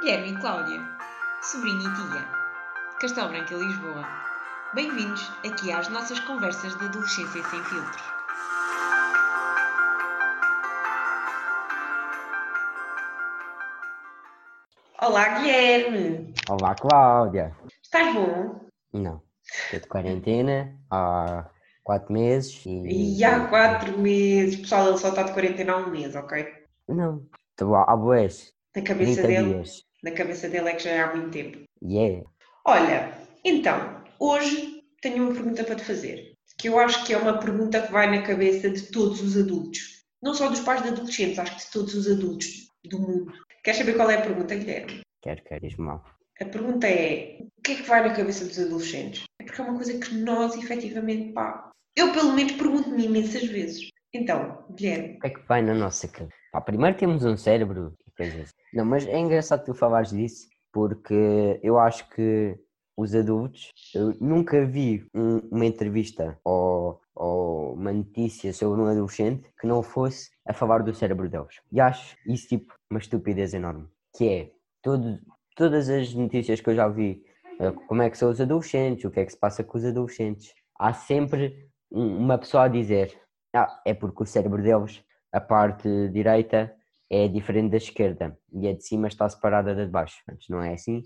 Guilherme e Cláudia, sobrinha e tia, Castelo Branco e Lisboa. Bem-vindos aqui às nossas conversas de adolescência sem filtros. Olá, Guilherme! Olá, Cláudia. Estás bom? Não, estou de quarentena há quatro meses e... E há quatro meses. Pessoal, ele só está de quarentena há um mês, ok? Não, estou há boés, Na cabeça 30 dele, dias. na cabeça dele é que já é há muito tempo. Yeah. Olha, então, hoje tenho uma pergunta para te fazer, que eu acho que é uma pergunta que vai na cabeça de todos os adultos. Não só dos pais de adolescentes, acho que de todos os adultos do mundo. Queres saber qual é a pergunta, Guilherme? Quero, quero, diz mal. A pergunta é: o que é que vai na cabeça dos adolescentes? É porque é uma coisa que nós, efetivamente, pá, eu pelo menos pergunto-me imensas vezes. Então, Guilherme, O que é que vai na nossa cabeça? Primeiro temos um cérebro e coisas assim. Não, mas é engraçado tu falares disso porque eu acho que os adultos, eu nunca vi um- uma entrevista ou, ou uma notícia sobre um adolescente que não fosse a falar do cérebro deles. E acho isso tipo uma estupidez enorme. Que é, todo, todas as notícias que eu já vi, eh, como é que são os adolescentes, o que é que se passa com os adolescentes, há sempre uma pessoa a dizer ah, é porque o cérebro deles, a parte direita, é diferente da esquerda e a de cima está separada da de baixo. Antes não é assim,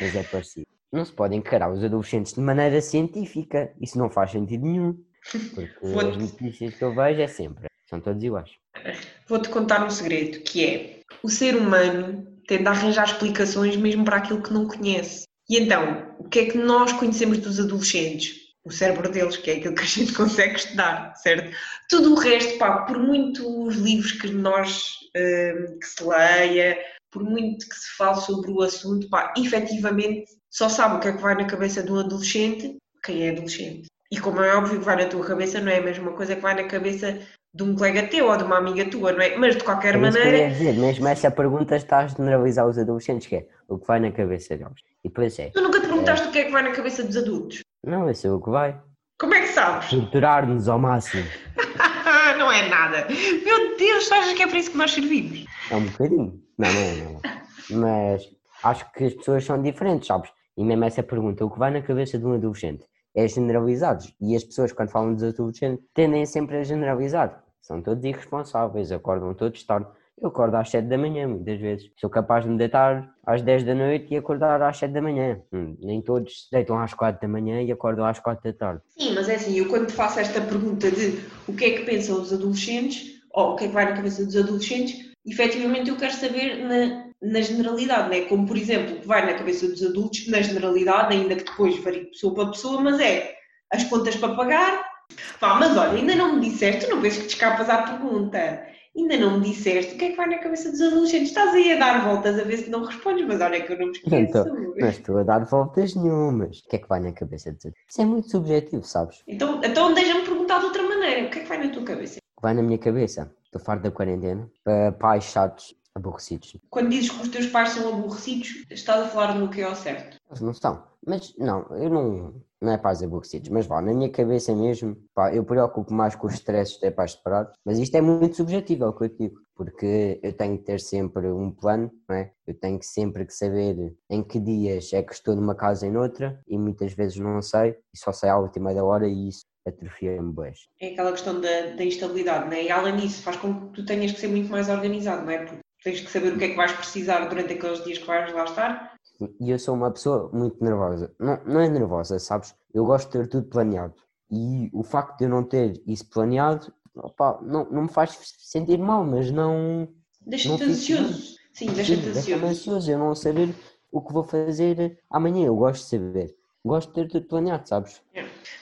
mas é parecido. Não se pode encarar os adolescentes de maneira científica, isso não faz sentido nenhum. Porque as notícias que eu vejo é sempre, são todos iguais. vou-te contar um segredo, que é o ser humano tende a arranjar explicações mesmo para aquilo que não conhece. E então, o que é que nós conhecemos dos adolescentes? O cérebro deles, que é aquilo que a gente consegue estudar, certo? Tudo o resto, pá, por muitos livros que nós, hum, que se leia, por muito que se fale sobre o assunto, pá, efetivamente só sabe o que é que vai na cabeça de um adolescente quem é adolescente. E como é óbvio que vai na tua cabeça, não é a mesma coisa que vai na cabeça de um colega teu ou de uma amiga tua, não é? Mas de qualquer É isso que eu maneira, dizer, mesmo essa pergunta está a generalizar os adolescentes, que é o que vai na cabeça deles. E depois é, tu nunca te perguntaste o que é que vai na cabeça dos adultos. Não, eu sei o que vai. Como é que sabes? Torturar-nos ao máximo. não é nada. Meu Deus, tu achas que é para isso que nós servimos? É um bocadinho. Não, não é, não é. Mas acho que as pessoas são diferentes, sabes? E mesmo essa pergunta, o que vai na cabeça de um adolescente é generalizados. E as pessoas, quando falam dos adolescentes, tendem sempre a generalizar. São todos irresponsáveis, acordam todos tarde. Eu acordo às 7 da manhã, muitas vezes. Sou capaz de me deitar às 10 da noite e acordar às 7 da manhã. Hum, nem todos se deitam às 4 da manhã e acordam às 4 da tarde. Sim, mas é assim, eu quando te faço esta pergunta de o que é que pensam os adolescentes, ou o que é que vai na cabeça dos adolescentes, efetivamente eu quero saber na, na generalidade, não é? Como, por exemplo, o que vai na cabeça dos adultos, na generalidade, ainda que depois varie pessoa para pessoa, mas é as contas para pagar. Pá, mas olha, ainda não me disseste, tu não penso que te escapas à pergunta. Ainda não me disseste o que é que vai na cabeça dos adolescentes. Estás aí a dar voltas a ver se não respondes, mas olha que eu não me esqueço. Então, Não estou a dar voltas nenhumas. O que é que vai na cabeça de Isso é muito subjetivo, sabes? Então, então deixa-me perguntar de outra maneira. O que é que vai na tua cabeça? vai na minha cabeça. Estou farto da quarentena. Para pais chatos, aborrecidos. Quando dizes que os teus pais são aborrecidos, estás a falar no que é ao certo. Eles não estão. Mas não, eu não. Não é pais aborrecidos. Mas vá, na minha cabeça mesmo, pá, eu preocupo mais com os stresses ter pais separados. Mas isto é muito subjetivo, é o que eu digo. Porque eu tenho que ter sempre um plano, não é? Eu tenho que sempre que saber em que dias é que estou numa casa e noutra. E muitas vezes não sei. E só sei à última da hora e isso atrofia-me boas. É aquela questão da, da instabilidade, não é? E além disso, faz com que tu tenhas que ser muito mais organizado, não é? Porque tens que saber o que é que vais precisar durante aqueles dias que vais lá estar. E eu sou uma pessoa muito nervosa. Não, não é nervosa, sabes? Eu gosto de ter tudo planeado. E o facto de eu não ter isso planeado, opá, não, não me faz sentir mal, mas não. Deixa-te ansioso. Sim, deixa-te ansioso. ansioso. Eu não saber o que vou fazer amanhã. Eu gosto de saber. Gosto de ter tudo planeado, sabes?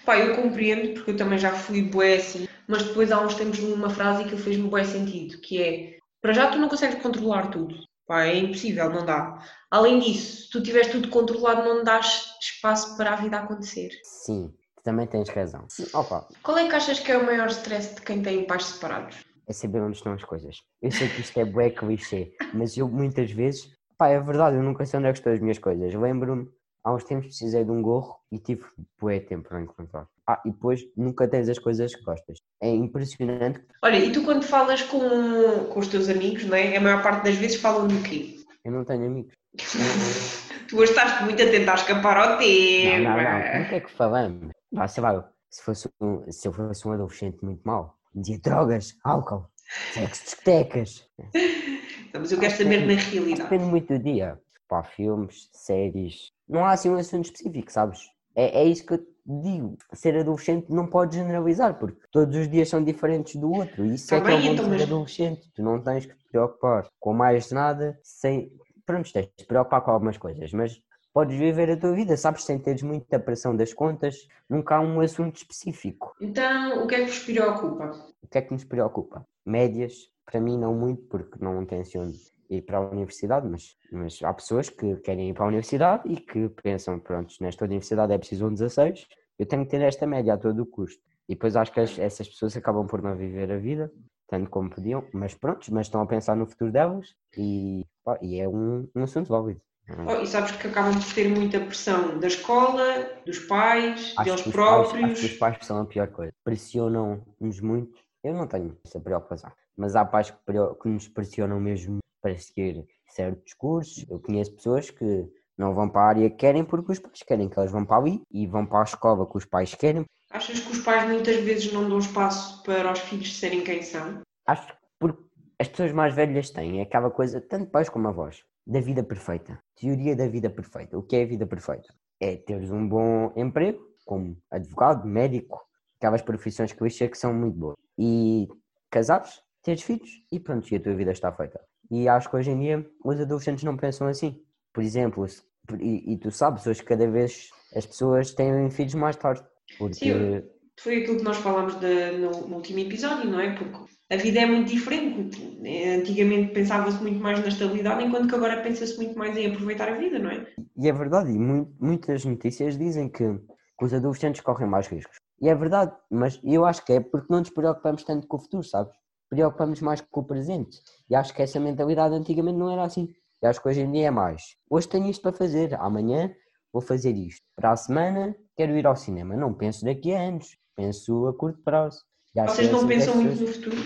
Pá, eu compreendo, porque eu também já fui bué assim, mas depois há uns tempos uma frase que fez-me bué sentido, que é, para já tu não consegues controlar tudo. Pá, é impossível, não dá. Além disso, se tu tiveres tudo controlado, não dás espaço para a vida acontecer. Sim, também tens razão. Sim, opa, Qual é que achas que é o maior stress de quem tem pais separados? é saber onde estão as coisas. Eu sei que isto é bué clichê, mas eu muitas vezes, pá, é verdade, eu nunca sei onde é que estão as minhas coisas. Lembro-me, há uns tempos precisei de um gorro e tive bué tempo para encontrar. Ah, e depois nunca tens as coisas que gostas. É impressionante. Olha, e tu quando falas com, com os teus amigos, não é? A maior parte das vezes falam do quê? Eu não tenho amigos. tu hoje estás muito a tentar escapar ao tema. Não, não, não. Como é que falamos? Sei lá, se, fosse um, se eu fosse um adolescente muito mau, dizia drogas, álcool, sexo, discotecas. Não, mas eu quero saber na realidade. Depende muito do dia. Pá, filmes, séries. Não há assim um assunto específico, sabes? É, é isso que eu digo. Ser adolescente não pode generalizar, porque todos os dias são diferentes do outro. Isso Tá é que é o bem, bom então, ser adolescente. Tu não tens que te preocupar com mais nada sem. Pronto, tens de te preocupar com algumas coisas, mas podes viver a tua vida, sabes? Sem teres muita pressão das contas. Nunca há um assunto específico. Então, o que é que vos preocupa? O que é que nos preocupa? Médias, para mim não muito, porque não tenciono ir para a universidade, mas, mas há pessoas que querem ir para a universidade e que pensam, pronto, nesta universidade é preciso um 16, eu tenho que ter esta média a todo o custo. E depois acho que as- essas pessoas acabam por não viver a vida, tanto como podiam, mas pronto, mas estão a pensar no futuro delas e, pá, e é um, um assunto válido. Oh, e sabes que acabam por ter muita pressão da escola, dos pais, Acho deles que, os pais, acho próprios. que os pais são a pior coisa. Pressionam-nos muito. Eu não tenho essa preocupação. Mas há pais que, que nos pressionam mesmo para seguir certos cursos. Eu conheço pessoas que não vão para a área que querem porque os pais querem que elas vão para ali e vão para a escola que os pais querem. Achas que os pais muitas vezes não dão espaço para os filhos serem quem são? Acho que porque as pessoas mais velhas têm aquela coisa, tanto pais como avós, da vida perfeita. Teoria da vida perfeita. O que é a vida perfeita? É teres um bom emprego, como advogado, médico, aquelas profissões clichê que são muito boas. E casares, teres filhos e pronto, e a tua vida está feita. E acho que hoje em dia os adolescentes não pensam assim. Por exemplo, e, e tu sabes, hoje cada vez as pessoas têm filhos mais tarde. Porque Sim. Foi aquilo que nós falámos de- no, no último episódio, não é? Porque a vida é muito diferente. Antigamente pensava-se muito mais na estabilidade, enquanto que agora pensa-se muito mais em aproveitar a vida, não é? E é verdade, e mu- muitas notícias dizem que, que os adolescentes correm mais riscos. E é verdade, mas eu acho que é porque não nos preocupamos tanto com o futuro, sabes? Preocupamos mais com o presente. E acho que essa mentalidade antigamente não era assim. E acho que hoje em dia é mais. Hoje tenho isto para fazer, amanhã vou fazer isto. Para a semana quero ir ao cinema. Não penso daqui a anos, penso a curto prazo. Vocês não pensam muito pessoas- no futuro?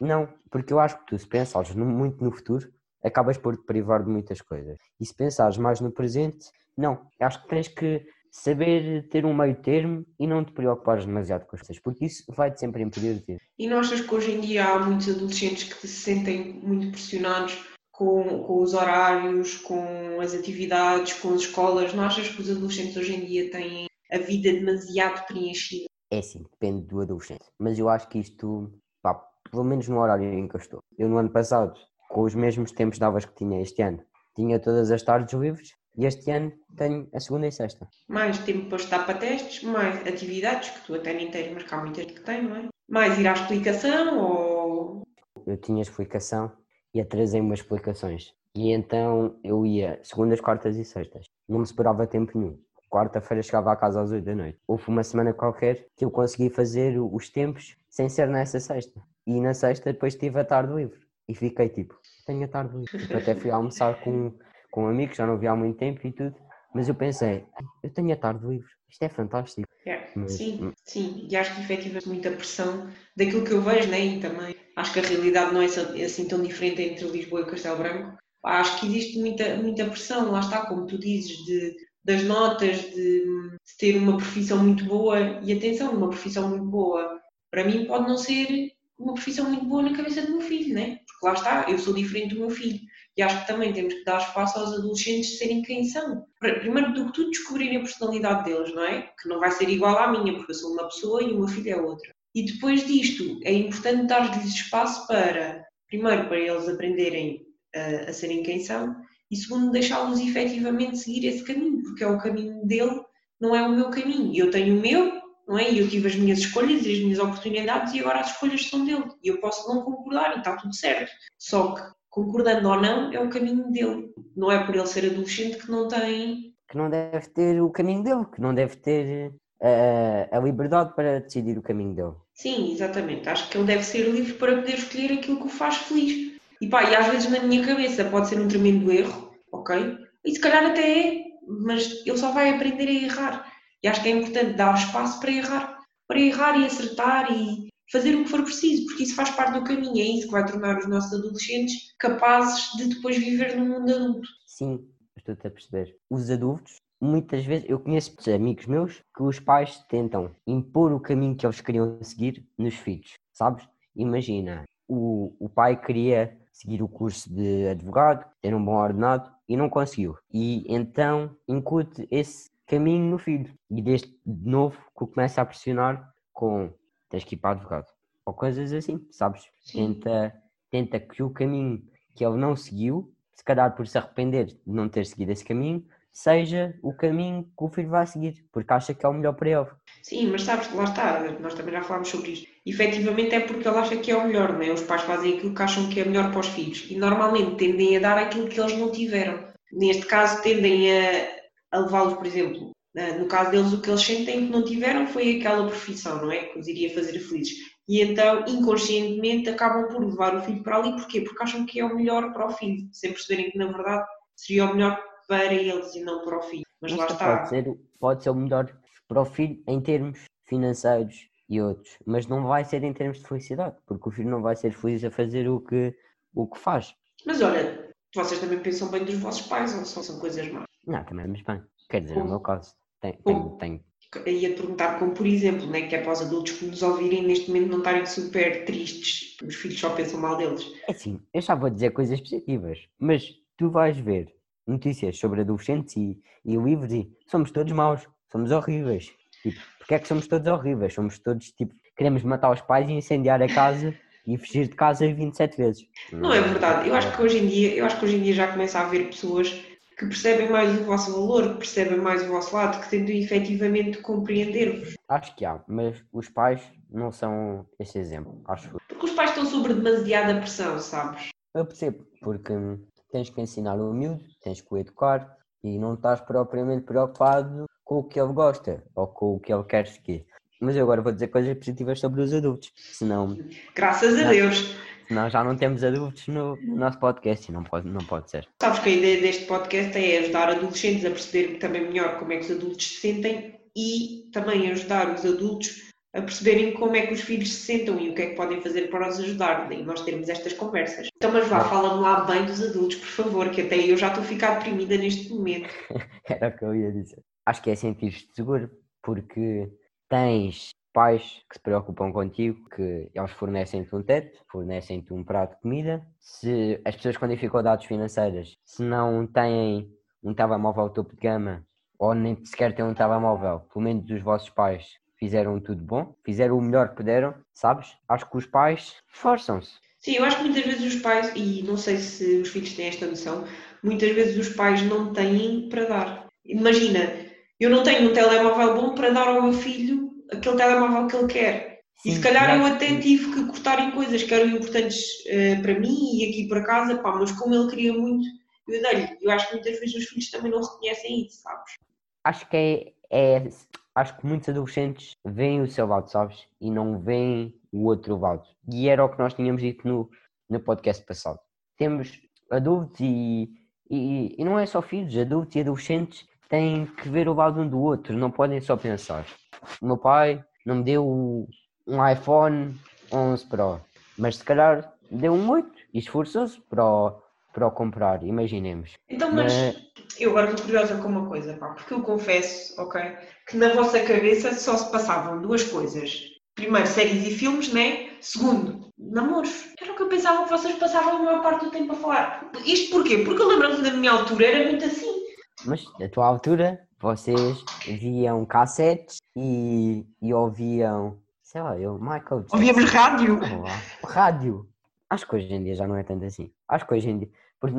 não, porque eu acho que tu, se pensares muito no futuro, acabas por te privar de muitas coisas. E se pensares mais no presente, não. Acho que tens que saber ter um meio termo e não te preocupares demasiado com as coisas, porque isso vai-te sempre impedir de. E não achas que hoje em dia há muitos adolescentes que se sentem muito pressionados com, com os horários, com as atividades, com as escolas? Não achas que os adolescentes hoje em dia têm a vida demasiado preenchida? É assim, depende do adolescente. Mas eu acho que isto, pá, pelo menos no horário em que eu estou. Eu no ano passado, com os mesmos tempos de aulas que tinha este ano, tinha todas as tardes livres e este ano tenho a segunda e sexta. Mais tempo para estar para testes, mais atividades, que tu até nem tens, mas que há muita gente que tem, não é? Mais ir à explicação ou. eu tinha explicação e atrasei umas explicações. E então eu ia segundas, quartas e sextas. Não me separava tempo nenhum. Quarta-feira chegava à casa às 8 da noite. Houve uma semana qualquer que eu consegui fazer os tempos sem ser nessa sexta. E na sexta depois tive a tarde livre. E fiquei tipo, tenho a tarde livre. Tipo, até fui almoçar com, com amigos, já não vi há muito tempo e tudo. Mas eu pensei, "Ai, eu tenho a tarde livre. Isto é fantástico. É, Mas- sim, sim. E acho que efetivamente muita pressão daquilo que eu vejo, né? E também acho que a realidade não é assim assim tão diferente entre Lisboa e Castelo Branco. Acho que existe muita, muita pressão, lá está, como tu dizes, de, das notas, de, de ter uma profissão muito boa. E atenção, uma profissão muito boa, para mim pode não ser uma profissão muito boa na cabeça do meu filho, né? Porque lá está, eu sou diferente do meu filho. E acho que também temos que dar espaço aos adolescentes serem quem são. Primeiro do que tudo, descobrirem a personalidade deles, não é? Que não vai ser igual à minha, porque eu sou uma pessoa e o meu filho é outra. E depois disto, é importante dar-lhes espaço para, primeiro, para eles aprenderem a, a serem quem são, e segundo, deixá-los efetivamente seguir esse caminho, porque é o caminho dele, não é o meu caminho. Eu tenho o meu, não é? E eu tive as minhas escolhas e as minhas oportunidades, e agora as escolhas são dele. E eu posso não concordar, e está tudo certo. Só que, concordando ou não, é o caminho dele. Não é por ele ser adolescente que não tem. Que não deve ter o caminho dele, que não deve ter eh, a liberdade para decidir o caminho dele. Sim, exatamente. Acho que ele deve ser livre para poder escolher aquilo que o faz feliz. E pá, e às vezes na minha cabeça pode ser um tremendo erro, ok? E se calhar até é, mas ele só vai aprender a errar. E acho que é importante dar espaço para errar. Para errar e acertar e, fazer o que for preciso, porque isso faz parte do caminho, é isso que vai tornar os nossos adolescentes capazes de depois viver no mundo adulto. Sim, estou-te a perceber. Os adultos, muitas vezes, eu conheço amigos meus que os pais tentam impor o caminho que eles queriam seguir nos filhos, sabes? Imagina, o, o pai queria seguir o curso de advogado, ter um bom ordenado e não conseguiu. E então incute esse caminho no filho. E desde de novo que o começa a pressionar com tens que ir para advogado. Ou coisas assim, sabes? Tenta, tenta que o caminho que ele não seguiu, se calhar por se arrepender de não ter seguido esse caminho, seja o caminho que o filho vai seguir, porque acha que é o melhor para ele. Sim, mas sabes, lá está, nós também já falámos sobre isto. Efetivamente é porque ele acha que é o melhor, não é? Os pais fazem aquilo que acham que é melhor para os filhos e normalmente tendem a dar aquilo que eles não tiveram. Neste caso, tendem a, a levá-los, por exemplo, no caso deles, o que eles sentem que não tiveram foi aquela profissão, não é? Que os iria fazer felizes. E então, inconscientemente, acabam por levar o filho para ali. Porquê? Porque acham que é o melhor para o filho, sem perceberem que, na verdade, seria o melhor para eles e não para o filho. Mas lá está. Pode ser, pode ser o melhor para o filho em termos financeiros e outros, mas não vai ser em termos de felicidade, porque o filho não vai ser feliz a fazer o que, o que faz. Mas olha, vocês também pensam bem dos vossos pais ou só são coisas más? Não, também, mas bem. Quer dizer, no meu caso, tem, tem, tem. Ia perguntar como, por exemplo, né, que é para os adultos que nos ouvirem neste momento não estarem super tristes, os filhos só pensam mal deles. É sim, eu já vou dizer coisas positivas, mas tu vais ver notícias sobre adolescentes e, e livros e somos todos maus, somos horríveis. Tipo, porque é que somos todos horríveis? Somos todos, tipo, queremos matar os pais e incendiar a casa e fugir de casa 27 vezes. Não é verdade. Eu acho que hoje em dia, eu acho que hoje em dia já começa a haver pessoas que percebem mais o vosso valor, que percebem mais o vosso lado, que tentam efetivamente compreender-vos. Acho que há, mas os pais não são esse exemplo, acho. Porque os pais estão sobre demasiada pressão, sabes? Eu percebo, porque tens que ensinar o miúdo, tens que o educar e não estás propriamente preocupado com o que ele gosta ou com o que ele quer seguir. Mas eu agora vou dizer coisas positivas sobre os adultos, senão... Graças a Deus! Senão já não temos adultos no nosso podcast e não pode, não pode ser. Sabes que a ideia deste podcast é ajudar adolescentes a perceber também melhor como é que os adultos se sentem e também ajudar os adultos a perceberem como é que os filhos se sentam e o que é que podem fazer para os ajudar. Daí nós termos estas conversas. Então, mas vá, fala-me lá bem dos adultos, por favor, que até eu já estou a ficar deprimida neste momento. Era o que eu ia dizer. Acho que é sentir-te seguro, porque tens pais que se preocupam contigo, que eles fornecem-te um teto, fornecem-te um prato de comida. Se as pessoas com dificuldades financeiras, se não têm um telemóvel topo de gama, ou nem sequer têm um telemóvel, pelo menos dos vossos pais fizeram tudo bom, fizeram o melhor que puderam, sabes? Acho que os pais esforçam-se. Sim, eu acho que muitas vezes os pais, e não sei se os filhos têm esta noção, muitas vezes os pais não têm para dar. Imagina, eu não tenho um telemóvel bom para dar ao meu filho aquele telemóvel que ele quer. Sim, e se calhar eu até tive que cortar em coisas que eram importantes uh, para mim e aqui para casa, pá, mas como ele queria muito, eu dei-lhe. Eu acho que muitas vezes os filhos também não reconhecem isso, sabes? Acho que é, é acho que muitos adolescentes veem o seu lado, sabes? E não veem o outro lado. E era o que nós tínhamos dito no, no podcast passado. Temos adultos e, e, e não é só filhos, adultos e adolescentes têm que ver o lado um do outro, não podem só pensar. O meu pai não me deu um iPhone 11 Pro, mas se calhar deu um 8 e esforçou-se para o, para o comprar, imaginemos. Então, mas, mas eu agora estou curiosa com uma coisa, pá, porque eu confesso, ok, que na vossa cabeça só se passavam duas coisas. Primeiro, séries e filmes, né? Segundo, namoros. Era o que eu pensava que vocês passavam a maior parte do tempo a falar. Isto porquê? Porque eu lembro-me da minha altura era muito assim. Mas na tua altura, vocês viam cassetes e, e ouviam, sei lá, eu, Michael Jackson. Ouvíamos rádio. rádio. Acho que hoje em dia já não é tanto assim. Acho que hoje em dia. Porque,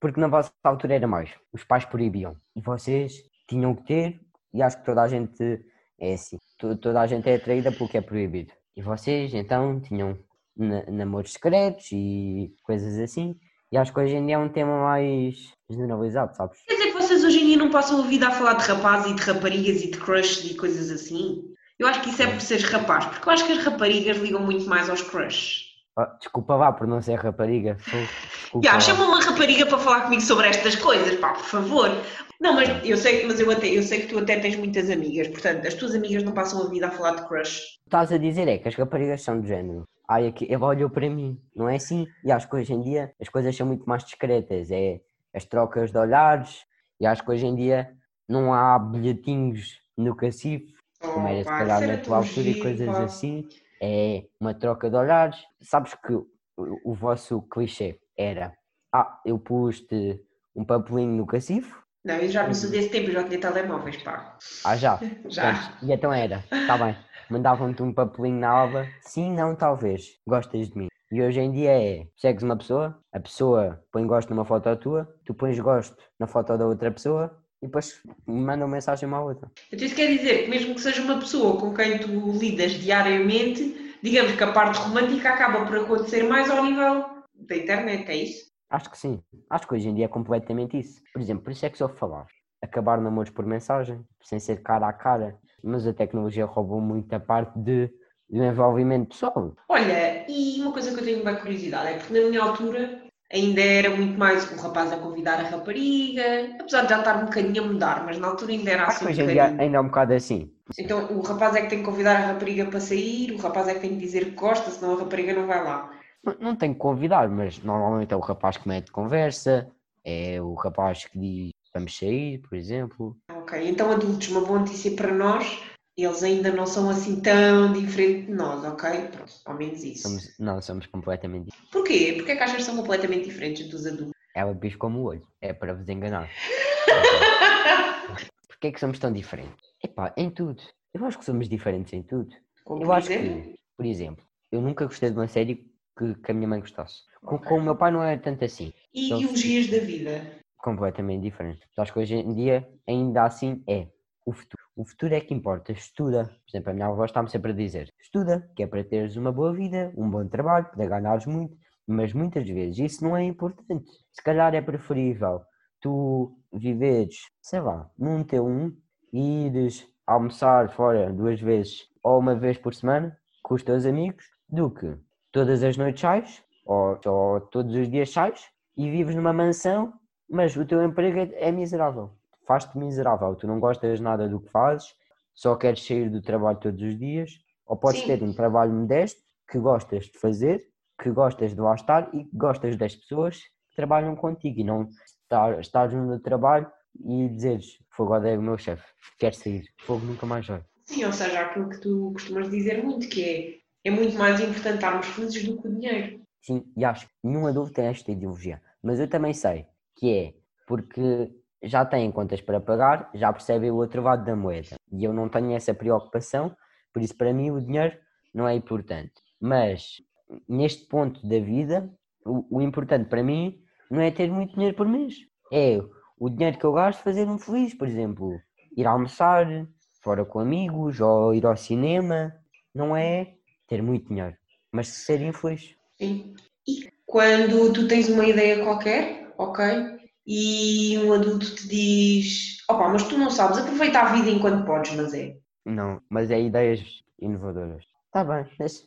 porque na vossa altura era mais. Os pais proibiam. E vocês tinham que ter, e acho que toda a gente é assim. Toda a gente é atraída porque é proibido. E vocês então tinham namoros secretos e coisas assim. E acho que hoje em dia é um tema mais generalizado, sabes? Quer dizer hoje em dia não passam a vida a falar de rapazes e de raparigas e de crushes e coisas assim? Eu acho que isso é por seres rapaz, porque eu acho que as raparigas ligam muito mais aos crushes. Oh, desculpa lá por não ser rapariga. Desculpa yeah, chama uma rapariga para falar comigo sobre estas coisas, pá, por favor. Não, mas eu sei, mas eu, até, eu sei que tu até tens muitas amigas, portanto, as tuas amigas não passam a vida a falar de crush. Estás a dizer é que as raparigas são de género. Ai, aqui, ela olhou para mim, não é assim? E acho que hoje em dia as coisas são muito mais discretas. É as trocas de olhares, e acho que hoje em dia não há bilhetinhos no cacifo, oh, como era se calhar na tua altura e coisas pá. assim. É uma troca de olhares. Sabes que o, o vosso clichê era: Ah, eu pus-te um papelinho no cacifo, não, eu já não sou desse tempo, eu já tinha telemóveis, pá. Ah, já? já. e então era, está bem. Mandavam-te um papelinho na alva, sim, não, talvez, gostas de mim. E hoje em dia é, segues uma pessoa, a pessoa põe gosto numa foto tua, tu pões gosto na foto da outra pessoa e depois mandam mensagem uma à outra. Então isso quer dizer que mesmo que seja uma pessoa com quem tu lidas diariamente, digamos que a parte romântica acaba por acontecer mais ao nível da internet, é isso? Acho que sim. Acho que hoje em dia é completamente isso. Por exemplo, por isso é que só falar. Acabar namoros por mensagem, sem ser cara a cara. Mas a tecnologia roubou muita parte de, do envolvimento pessoal. Olha, e uma coisa que eu tenho bem curiosidade é porque na minha altura ainda era muito mais o rapaz a convidar a rapariga, apesar de já estar um bocadinho a mudar, mas na altura ainda era assim. Hoje em dia ainda é um bocado assim. Então o rapaz é que tem que convidar a rapariga para sair, o rapaz é que tem que dizer que gosta, senão a rapariga não vai lá. Não tenho que convidar, mas normalmente é o rapaz que mete conversa, é o rapaz que diz vamos sair, por exemplo. Ok, então adultos, uma boa notícia para nós, eles ainda não são assim tão diferentes de nós, ok? Pronto, ao menos isso. Somos, não, somos completamente diferentes. Porquê? Porquê que achas que são completamente diferentes dos adultos? Ela pisca o olho, é para vos enganar. Porquê é que somos tão diferentes? Epá, em tudo. Eu acho que somos diferentes em tudo. Como eu acho que, por exemplo, eu nunca gostei de uma série que, que a minha mãe gostasse. Com, com, o meu pai não é tanto assim. E então, ideologias da vida? Completamente diferente. Acho que hoje em dia, ainda assim, é o futuro. O futuro é que importa. Estuda. Por exemplo, a minha avó está-me sempre a dizer: estuda, que é para teres uma boa vida, um bom trabalho, para ganhares muito. Mas muitas vezes isso não é importante. Se calhar é preferível tu viveres, sei lá, num T1 e ires almoçar fora duas vezes ou uma vez por semana com os teus amigos do que todas as noites sais, ou, ou todos os dias sais, e vives numa mansão, mas o teu emprego é, é miserável. Faz-te miserável, tu não gostas nada do que fazes, só queres sair do trabalho todos os dias, ou podes Sim. ter um trabalho modesto que gostas de fazer, que gostas de lá estar e que gostas das pessoas que trabalham contigo e não estar, estás no trabalho e dizeres fogo odeio o meu chefe, quero sair, fogo nunca mais vai. Sim, ou seja, aquilo que tu costumas dizer muito, que é é muito mais importante estarmos felizes do que o dinheiro. Sim, e acho que nenhum adulto tem esta ideologia. Mas eu também sei que é porque já têm contas para pagar, já percebem o outro lado da moeda. E eu não tenho essa preocupação, por isso para mim o dinheiro não é importante. Mas neste ponto da vida, o, o importante para mim não é ter muito dinheiro por mês. É o dinheiro que eu gasto fazer-me feliz, por exemplo, ir almoçar fora com amigos ou ir ao cinema. Não é ter muito dinheiro, mas ser infeliz. Sim. E quando tu tens uma ideia qualquer, ok? E um adulto te diz: opa, mas tu não sabes, aproveita a vida enquanto podes, mas é. Não, mas é ideias inovadoras. Está bem, mas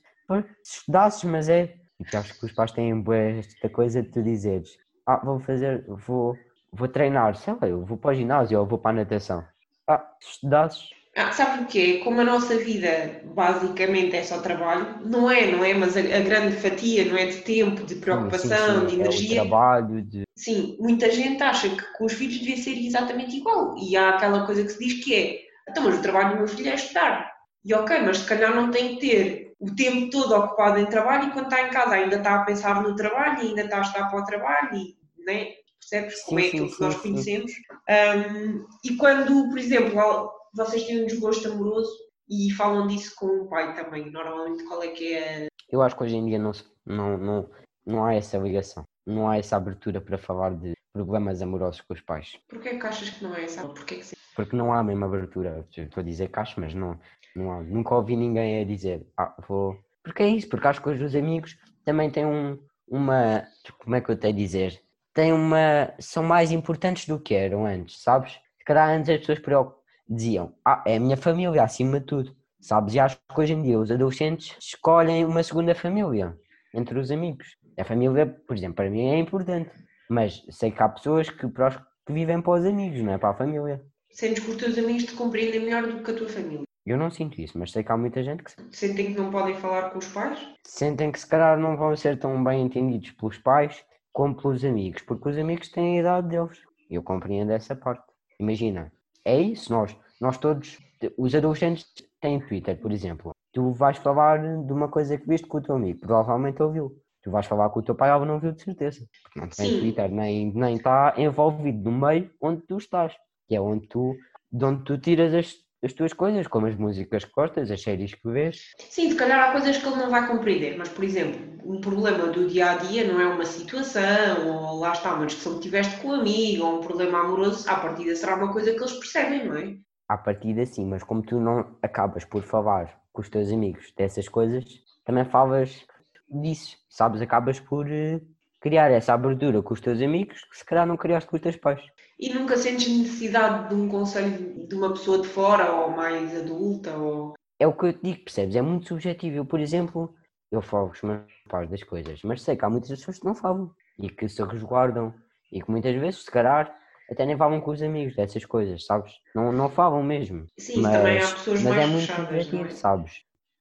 se estudasses, mas é. E acho que os pais têm esta coisa de tu dizeres: ah, vou fazer, vou, vou treinar, sei lá, eu vou para o ginásio ou vou para a natação. Ah, se estudasses, ah, sabe o quê? Como a nossa vida basicamente é só trabalho, não é, não é? Mas a, a grande fatia, não é? De tempo, de preocupação, sim, sim, de energia. É trabalho, de... Sim, muita gente acha que com os filhos devia ser exatamente igual. E há aquela coisa que se diz que é: então, mas o trabalho do meu filho é estudar. E ok, mas se calhar não tem que ter o tempo todo ocupado em trabalho e quando está em casa ainda está a pensar no trabalho e ainda está a estar para o trabalho e, né? Percebes como sim, é aquilo que nós conhecemos? Um, e quando, por exemplo, vocês têm um desgosto amoroso e falam disso com o pai também. Normalmente, qual é que é. Eu acho que hoje em dia não, não, não, não há essa ligação. Não há essa abertura para falar de problemas amorosos com os pais. Porquê que achas que não é essa? Porquê que sim? Porque não há a mesma abertura. Estou a dizer que acho, mas não, não há. Nunca ouvi ninguém a dizer, ah, vou... Porque é isso, porque acho que hoje os amigos também têm um, uma... Como é que eu tenho a dizer? Têm uma... São mais importantes do que eram antes, sabes? Se calhar antes as pessoas preocupam diziam, ah, é a minha família acima de tudo, sabes? E acho que hoje em dia os adolescentes escolhem uma segunda família. entre os amigos. A família, por exemplo, para mim é importante, mas sei que há pessoas que, que vivem para os amigos, não é para a família. Sentes que os teus amigos te compreendem melhor do que a tua família? Eu não sinto isso, mas sei que há muita gente que Sentem que não podem falar com os pais? sentem que se calhar não vão ser tão bem entendidos pelos pais como pelos amigos, porque os amigos têm a idade deles. Eu compreendo essa parte. Imagina, é isso, nós, nós todos, os adolescentes têm Twitter, por exemplo. Tu vais falar de uma coisa que viste com o teu amigo, provavelmente ouviu. Tu vais falar com o teu pai, ele não viu de certeza. Porque não tem Sim. Twitter, nem, nem está envolvido no meio onde tu estás, que é onde tu, de onde tu tiras as, as tuas coisas, como as músicas que gostas, as séries que vês. Sim, se calhar há coisas que ele não vai compreender, mas, por exemplo, um problema do dia a dia não é uma situação, ou lá está, uma discussão que tiveste com um amigo, ou um problema amoroso, à partida será uma coisa que eles percebem, não é? à partida sim, mas como tu não acabas por falar com os teus amigos dessas coisas, também falas disso, sabes? Acabas por eh, criar essa abertura com os teus amigos que se calhar não criaste com os teus pais. E nunca sentes necessidade de um conselho de uma pessoa de fora, ou mais adulta, ou... É o que eu te digo, percebes? É muito subjetivo. Eu, por exemplo, eu falo com os meus pais das coisas, mas sei que há muitas pessoas que não falam e que se resguardam e que muitas vezes, se calhar, até nem falam com os amigos dessas coisas, sabes? Não, não falam mesmo. Sim, também há Mas, pessoas mas mais é muito subjetivo, não é? sabes?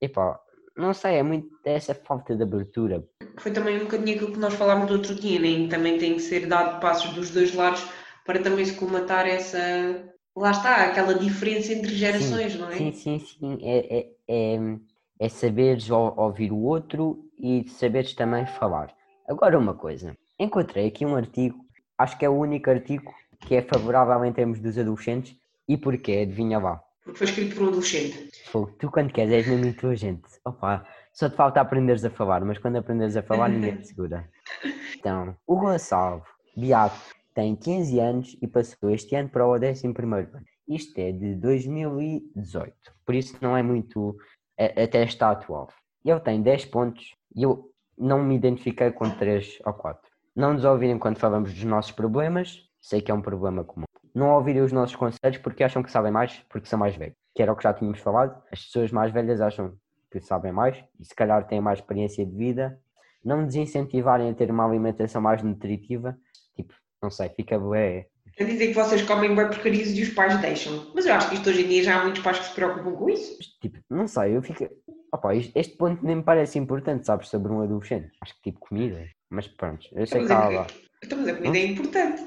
Epá, não sei, é muito essa falta de abertura. Foi também um bocadinho aquilo que nós falámos do outro dia, nem também tem que ser dado passos dos dois lados para também se colmatar essa. Lá está, aquela diferença entre gerações, não é? Sim, sim, sim. É, é, é, é saberes ou- ouvir o outro e saberes também falar. Agora uma coisa, encontrei aqui um artigo, acho que é o único artigo que é favorável em termos dos adolescentes. E porquê? Adivinha lá. Porque foi escrito por um adolescente. Fogo, tu quando queres és mesmo inteligente. Opa, só te falta aprenderes a falar, mas quando aprenderes a falar ninguém te segura. Então, o Gonçalo Beato tem 15 anos e passou este ano para o 11 ano. Isto é de 2018, por isso não é muito até está atual. Ele tem 10 pontos e eu não me identifiquei com 3 ou 4. Não nos ouvirem quando falamos dos nossos problemas, sei que é um problema comum. Não ouvirem os nossos conselhos porque acham que sabem mais, porque são mais velhos. Que era o que já tínhamos falado. As pessoas mais velhas acham que sabem mais e se calhar têm mais experiência de vida. Não desincentivarem a ter uma alimentação mais nutritiva. Tipo, não sei, fica bué. A dizer que vocês comem bem porcarias e os pais deixam. Mas eu acho que isto hoje em dia já há muitos pais que se preocupam com isso. Tipo, não sei, eu fico. Opa, este ponto nem me parece importante, sabes, sobre um adolescente. Acho que tipo comida. Mas pronto, eu sei que há lá. Então, mas a comida é importante.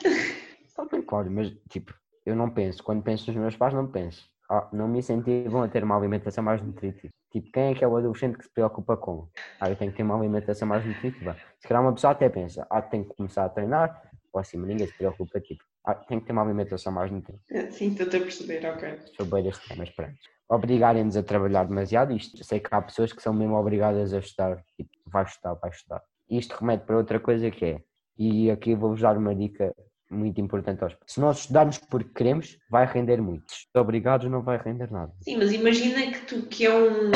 Tá bem, claro, mas tipo, eu não penso. Quando penso nos meus pais, não penso. Ah, não me incentivam a ter uma alimentação mais nutritiva. Tipo, quem é que é o adolescente que se preocupa com? Ah, eu tenho que ter uma alimentação mais nutritiva. Se calhar uma pessoa até pensa, ah, tenho que começar a treinar, mas ninguém se preocupa, tipo, ah, tenho que ter uma alimentação mais nutritiva. Sim, estou-te a perceber, ok. Sou bem deste tema, mas pronto. Obrigarem-nos a trabalhar demasiado, isto, sei que há pessoas que são mesmo obrigadas a estudar, tipo, vai estudar, vai estudar. Isto remete para outra coisa que é, e aqui vou-vos dar uma dica muito importante aos Se nós estudarmos porque queremos, vai render muito. Se obrigados, não vai render nada. Sim, mas imagina que, tu, que, é um,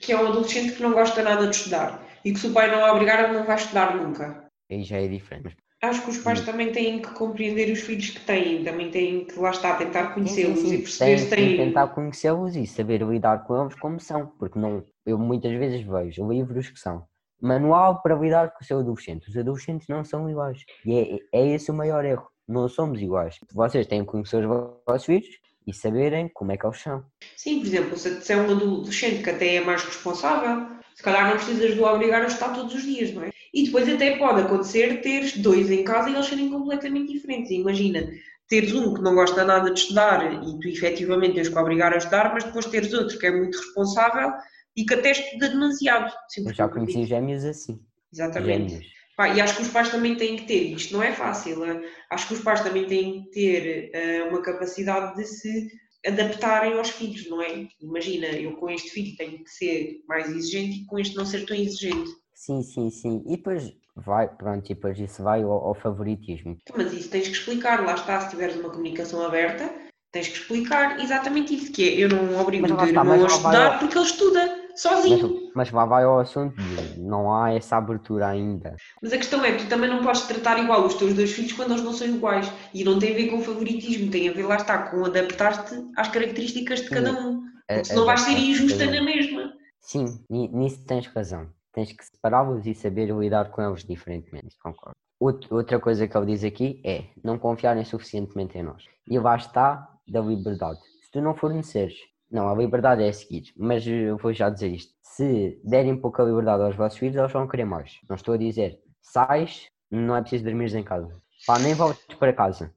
que é um adolescente que não gosta nada de estudar e que se o pai não o obrigar, ele não vai estudar nunca. Aí já é diferente. Acho que os pais também têm que compreender os filhos que têm, também têm que, lá está, tentar conhecê-los e perceber se têm. tentar conhecê-los e saber lidar com eles como são, porque não, eu muitas vezes vejo livros que são manual para lidar com o seu adolescente. Os adolescentes não são iguais. E é, é esse o maior erro. Não somos iguais. Vocês têm que conhecer os vossos filhos e saberem como é que eles são. Sim, por exemplo, se é um adolescente que até é mais responsável, se calhar não precisas de o obrigar a estudar todos os dias, não é? E depois até pode acontecer teres dois em casa e eles serem completamente diferentes. Imagina, teres um que não gosta nada de estudar e tu efetivamente tens que obrigar a estudar, mas depois teres outro que é muito responsável e que até estuda demasiado. Eu já conheci gêmeos assim. Exatamente. Gêmeos. Pá, e acho que os pais também têm que ter, isto não é fácil, eh, acho que os pais também têm que ter eh, uma capacidade de se adaptarem aos filhos, não é? Imagina, eu com este filho tenho que ser mais exigente e com este não ser tão exigente. Sim, sim, sim. E depois vai, pronto, e depois isso vai ao, ao favoritismo. Mas isso tens que explicar, lá está, se tiveres uma comunicação aberta, tens que explicar exatamente isso, que é, eu não obrigo o teu está, irmão a vai estudar porque ele estuda, sozinho. Mas, mas vai ao assunto não há essa abertura ainda. Mas a questão é, tu também não podes tratar igual os teus dois filhos quando eles não são iguais. E não tem a ver com favoritismo, tem a ver, lá está, com adaptar-te às características de cada um. A- Porque senão vais ser injusta na mesma. Sim, ni- nisso tens razão. tens que separá-los e saber lidar com eles diferentemente, concordo. Outra coisa que ele diz aqui é não confiarem suficientemente em nós. E lá está da liberdade. Se tu não forneceres, não, a liberdade é a seguir, mas eu vou já dizer isto. Se derem pouca liberdade aos vossos filhos, eles vão querer mais. Não estou a dizer, sais, não é preciso dormir em casa. Pá, nem voltes para casa.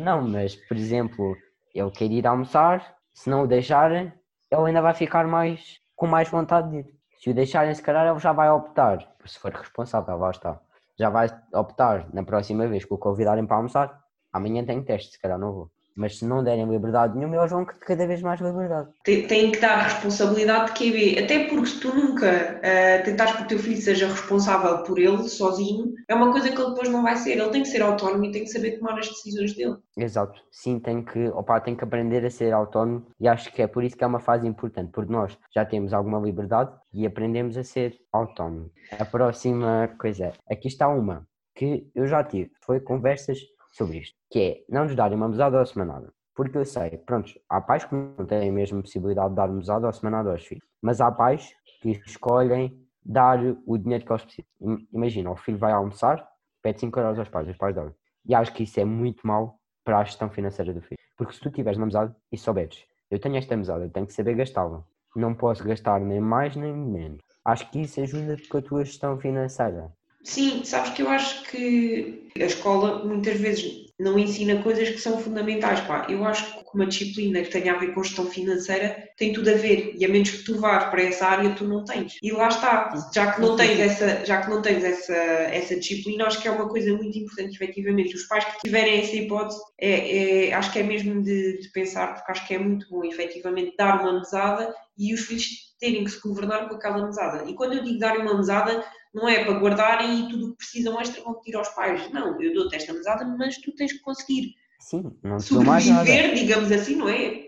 Não, mas, por exemplo, ele quer ir almoçar, se não o deixarem, ele ainda vai ficar mais com mais vontade de ir. Se o deixarem, se calhar, ele já vai optar, se for responsável, lá está. Já vai optar na próxima vez que o convidarem para almoçar. Amanhã tenho teste, se calhar não vou mas se não derem liberdade nenhuma, eles vão cada vez mais liberdade. Tem que dar responsabilidade de QB, até porque se tu nunca uh, tentares que o teu filho seja responsável por ele, sozinho, é uma coisa que ele depois não vai ser. Ele tem que ser autónomo e tem que saber tomar as decisões dele. Exato. Sim, tem que, opa, tem que aprender a ser autónomo e acho que é por isso que é uma fase importante, porque nós já temos alguma liberdade e aprendemos a ser autónomo. A próxima coisa, aqui está uma que eu já tive, foi conversas sobre isto, que é não nos darem uma mesada ou semanada. Porque eu sei, pronto, há pais que não têm a mesma possibilidade de dar mesada ou semanada aos filhos, mas há pais que escolhem dar o dinheiro que eles precisam. Imagina, o filho vai almoçar, pede 5 euros aos pais, os pais dão. E acho que isso é muito mau para a gestão financeira do filho. Porque se tu tiveres uma mesada e souberes, eu tenho esta mesada, eu tenho que saber gastá-la. Não posso gastar nem mais nem menos. Acho que isso ajuda com a tua gestão financeira. Sim, sabes que eu acho que a escola muitas vezes não ensina coisas que são fundamentais. Pá. Eu acho que uma disciplina que tenha a ver com gestão financeira tem tudo a ver e a menos que tu vás para essa área tu não tens. E lá está, já que não tens essa, já que não tens essa, essa disciplina, acho que é uma coisa muito importante efetivamente. Os pais que tiverem essa hipótese, é, é acho que é mesmo de, de pensar, porque acho que é muito bom efetivamente dar uma mesada e os filhos terem que se governar com aquela mesada. E quando eu digo dar uma mesada, não é para guardarem e tudo o que precisam extra vão pedir aos pais. Não, eu dou-te esta mesada, mas tu tens que conseguir Sim, não sobreviver, digamos assim, não é?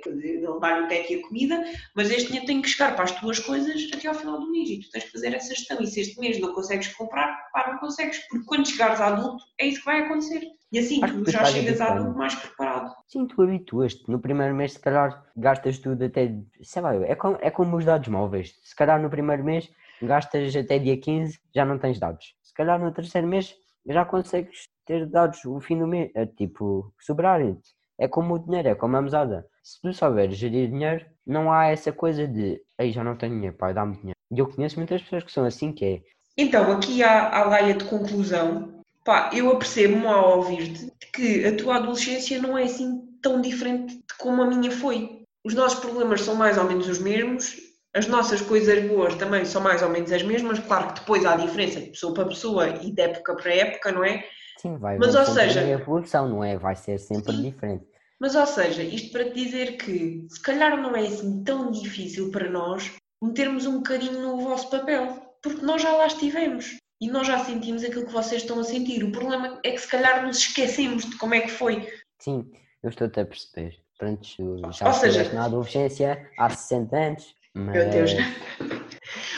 Dar o teto e a comida, mas este dinheiro tem que chegar para as tuas coisas até ao final do mês e tu tens que fazer essa gestão. E se este mês não consegues comprar, pá, não consegues, porque quando chegares adulto é isso que vai acontecer. E assim tu já chegas a adulto mais preparado. Sim, tu habituas-te. No primeiro mês, se calhar, gastas tudo até, sei lá, é como, é como os dados móveis. Se calhar no primeiro mês gastas até dia 15, já não tens dados. Se calhar no terceiro mês já consegues ter dados o fim do mês, é, tipo, sobrarem-te. É como o dinheiro, é como a mesada. Se tu souberes gerir dinheiro, não há essa coisa de ei, já não tenho dinheiro, pai, dá-me dinheiro. E eu conheço muitas pessoas que são assim, que é. Então, aqui há a laia de conclusão. Pá, eu apercebo-me ao ouvir-te que a tua adolescência não é assim tão diferente de como a minha foi. Os nossos problemas são mais ou menos os mesmos as nossas coisas boas também são mais ou menos as mesmas, claro que depois há diferença de pessoa para pessoa e de época para época, não é? Sim, vai Mas, ou seja, evolução, não é? Vai ser sempre sim, diferente. Mas ou seja, isto para te dizer que se calhar não é assim tão difícil para nós metermos um bocadinho no vosso papel, porque nós já lá estivemos e nós já sentimos aquilo que vocês estão a sentir. O problema é que se calhar nos esquecemos de como é que foi. Sim, eu estou-te a perceber. Pronto, já ou seja, na adolescência há 60 anos, mas... Meu Deus.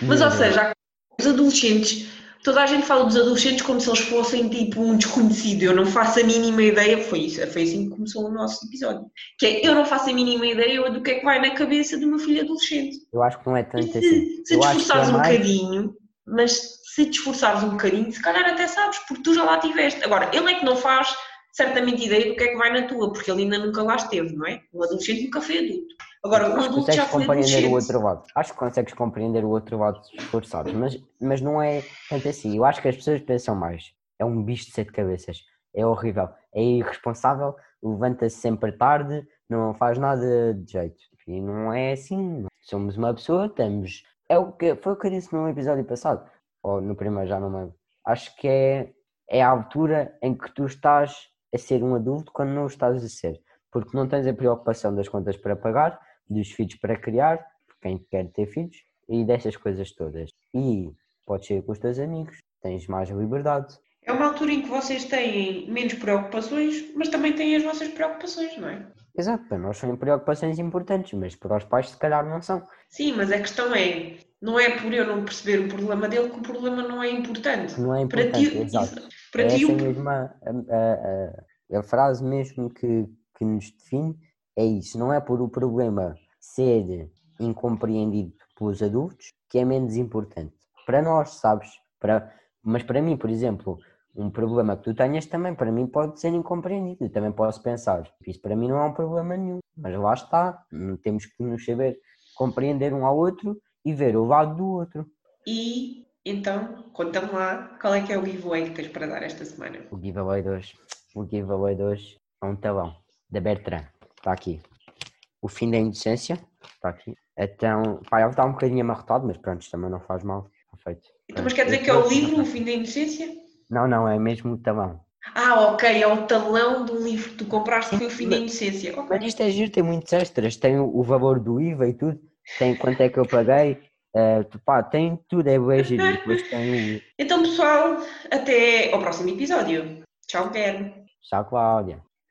Mas, ou seja, os adolescentes, toda a gente fala dos adolescentes como se eles fossem tipo um desconhecido. Eu não faço a mínima ideia, foi, isso, foi assim que começou o nosso episódio. Que é, eu não faço a mínima ideia do que é que vai na cabeça do meu filho adolescente. Eu acho que não é tanto se, assim. Se te esforçares é um mais... bocadinho, mas se te esforçares um bocadinho, se calhar até sabes, porque tu já lá tiveste. Agora, ele é que não faz certamente ideia do que é que vai na tua, porque ele ainda nunca lá esteve, não é? O adolescente nunca foi adulto. Agora, um adulto já foi compreender o outro lado. Acho que consegues compreender o outro lado esforçados, mas, mas não é tanto assim. Eu acho que as pessoas pensam mais. É um bicho de sete cabeças. É horrível. É irresponsável, levanta-se sempre tarde, não faz nada de jeito. E não é assim. Somos uma pessoa, estamos. É o que, foi o que eu disse no episódio passado. Ou no primeiro, já não lembro. Acho que é, é a altura em que tu estás a ser um adulto quando não o estás a ser. Porque não tens a preocupação das contas para pagar, dos filhos para criar, quem quer ter filhos, e dessas coisas todas. E podes ser com os teus amigos, tens mais liberdade. É uma altura em que vocês têm menos preocupações, mas também têm as vossas preocupações, não é? Exato, para nós são preocupações importantes, mas para os pais se calhar não são. Sim, mas a questão é, não é por eu não perceber o problema dele que o problema não é importante. Não é importante, para ti, exato. Para é ti, essa o... mesma a, a, a, a frase mesmo que, que nos define é isso, não é por o problema ser incompreendido pelos adultos que é menos importante. para nós, sabes? Para, mas para mim, por exemplo, um problema que tu tenhas também para mim pode ser incompreendido. Eu também posso pensar, isso para mim não é um problema nenhum. Mas lá está, temos que nos saber compreender um ao outro e ver o lado do outro. E então, conta-me lá qual é que é o giveaway que tens para dar esta semana. O giveaway 2, o giveaway 2 é um talão da Bertrand, está aqui. O fim da inocência, está aqui. Então, pá, ele está um bocadinho amarrotado, mas pronto, também não faz mal, está feito. Então, mas quer dizer que é o livro, O Fim da Inocência? Não, não, é mesmo o talão. Ah, ok, é o talão do livro que tu compraste que foi o Fim da Inocência. Okay. Mas isto é giro, tem muitos extras, tem o, valor do IVA e tudo, tem quanto é que eu paguei, uh, pá, tem tudo, é bem giro. Depois tem Então, pessoal, até ao próximo episódio. Tchau, Guilherme. Tchau, Cláudia.